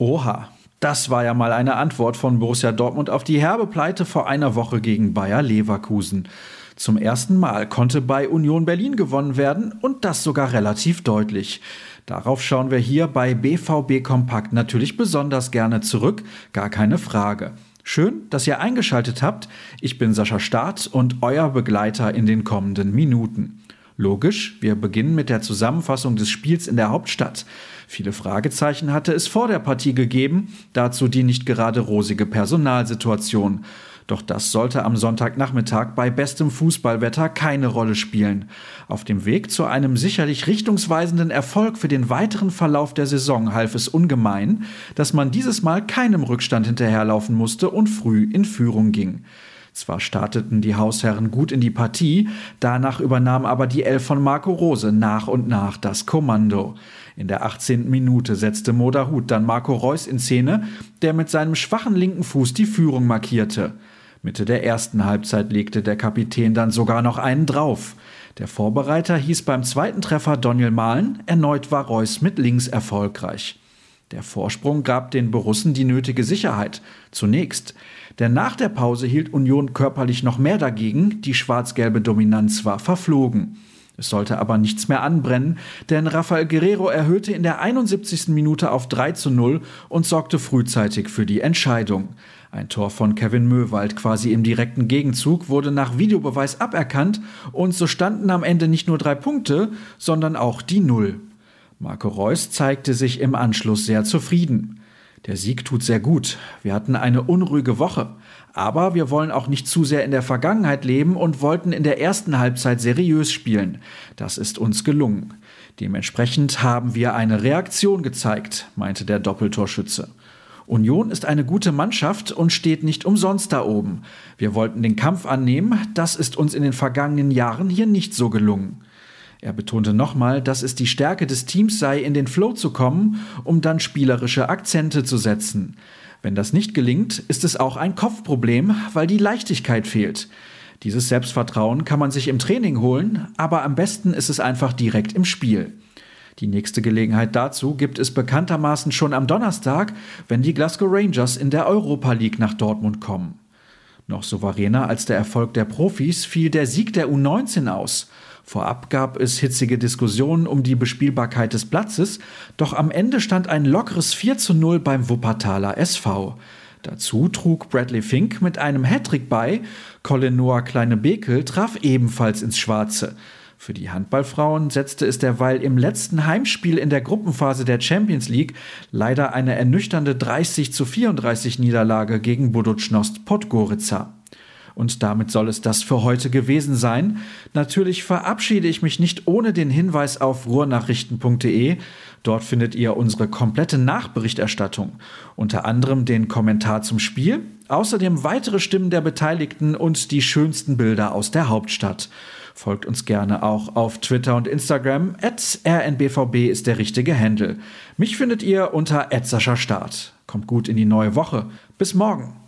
Oha, das war ja mal eine Antwort von Borussia Dortmund auf die herbe Pleite vor einer Woche gegen Bayer Leverkusen. Zum ersten Mal konnte bei Union Berlin gewonnen werden und das sogar relativ deutlich. Darauf schauen wir hier bei BVB Kompakt natürlich besonders gerne zurück, gar keine Frage. Schön, dass ihr eingeschaltet habt. Ich bin Sascha Staat und euer Begleiter in den kommenden Minuten. Logisch, wir beginnen mit der Zusammenfassung des Spiels in der Hauptstadt. Viele Fragezeichen hatte es vor der Partie gegeben, dazu die nicht gerade rosige Personalsituation. Doch das sollte am Sonntagnachmittag bei bestem Fußballwetter keine Rolle spielen. Auf dem Weg zu einem sicherlich richtungsweisenden Erfolg für den weiteren Verlauf der Saison half es ungemein, dass man dieses Mal keinem Rückstand hinterherlaufen musste und früh in Führung ging. Zwar starteten die Hausherren gut in die Partie, danach übernahm aber die Elf von Marco Rose nach und nach das Kommando. In der 18. Minute setzte Moderhut dann Marco Reus in Szene, der mit seinem schwachen linken Fuß die Führung markierte. Mitte der ersten Halbzeit legte der Kapitän dann sogar noch einen drauf. Der Vorbereiter hieß beim zweiten Treffer Daniel Mahlen, erneut war Reus mit links erfolgreich. Der Vorsprung gab den Borussen die nötige Sicherheit. Zunächst. Denn nach der Pause hielt Union körperlich noch mehr dagegen, die schwarz-gelbe Dominanz war verflogen. Es sollte aber nichts mehr anbrennen, denn Rafael Guerrero erhöhte in der 71. Minute auf 3 zu 0 und sorgte frühzeitig für die Entscheidung. Ein Tor von Kevin Möwald quasi im direkten Gegenzug wurde nach Videobeweis aberkannt und so standen am Ende nicht nur drei Punkte, sondern auch die Null. Marco Reus zeigte sich im Anschluss sehr zufrieden. Der Sieg tut sehr gut. Wir hatten eine unruhige Woche. Aber wir wollen auch nicht zu sehr in der Vergangenheit leben und wollten in der ersten Halbzeit seriös spielen. Das ist uns gelungen. Dementsprechend haben wir eine Reaktion gezeigt, meinte der Doppeltorschütze. Union ist eine gute Mannschaft und steht nicht umsonst da oben. Wir wollten den Kampf annehmen, das ist uns in den vergangenen Jahren hier nicht so gelungen. Er betonte nochmal, dass es die Stärke des Teams sei, in den Flow zu kommen, um dann spielerische Akzente zu setzen. Wenn das nicht gelingt, ist es auch ein Kopfproblem, weil die Leichtigkeit fehlt. Dieses Selbstvertrauen kann man sich im Training holen, aber am besten ist es einfach direkt im Spiel. Die nächste Gelegenheit dazu gibt es bekanntermaßen schon am Donnerstag, wenn die Glasgow Rangers in der Europa League nach Dortmund kommen. Noch souveräner als der Erfolg der Profis fiel der Sieg der U19 aus. Vorab gab es hitzige Diskussionen um die Bespielbarkeit des Platzes, doch am Ende stand ein lockeres 4 zu 0 beim Wuppertaler SV. Dazu trug Bradley Fink mit einem Hattrick bei, Colin Noah Kleine-Bekel traf ebenfalls ins Schwarze. Für die Handballfrauen setzte es derweil im letzten Heimspiel in der Gruppenphase der Champions League leider eine ernüchternde 30 zu 34 Niederlage gegen Buducnost Podgorica. Und damit soll es das für heute gewesen sein. Natürlich verabschiede ich mich nicht ohne den Hinweis auf ruhrnachrichten.de. Dort findet ihr unsere komplette Nachberichterstattung, unter anderem den Kommentar zum Spiel, außerdem weitere Stimmen der Beteiligten und die schönsten Bilder aus der Hauptstadt. Folgt uns gerne auch auf Twitter und Instagram. rnbvb ist der richtige Handle. Mich findet ihr unter Start. Kommt gut in die neue Woche. Bis morgen.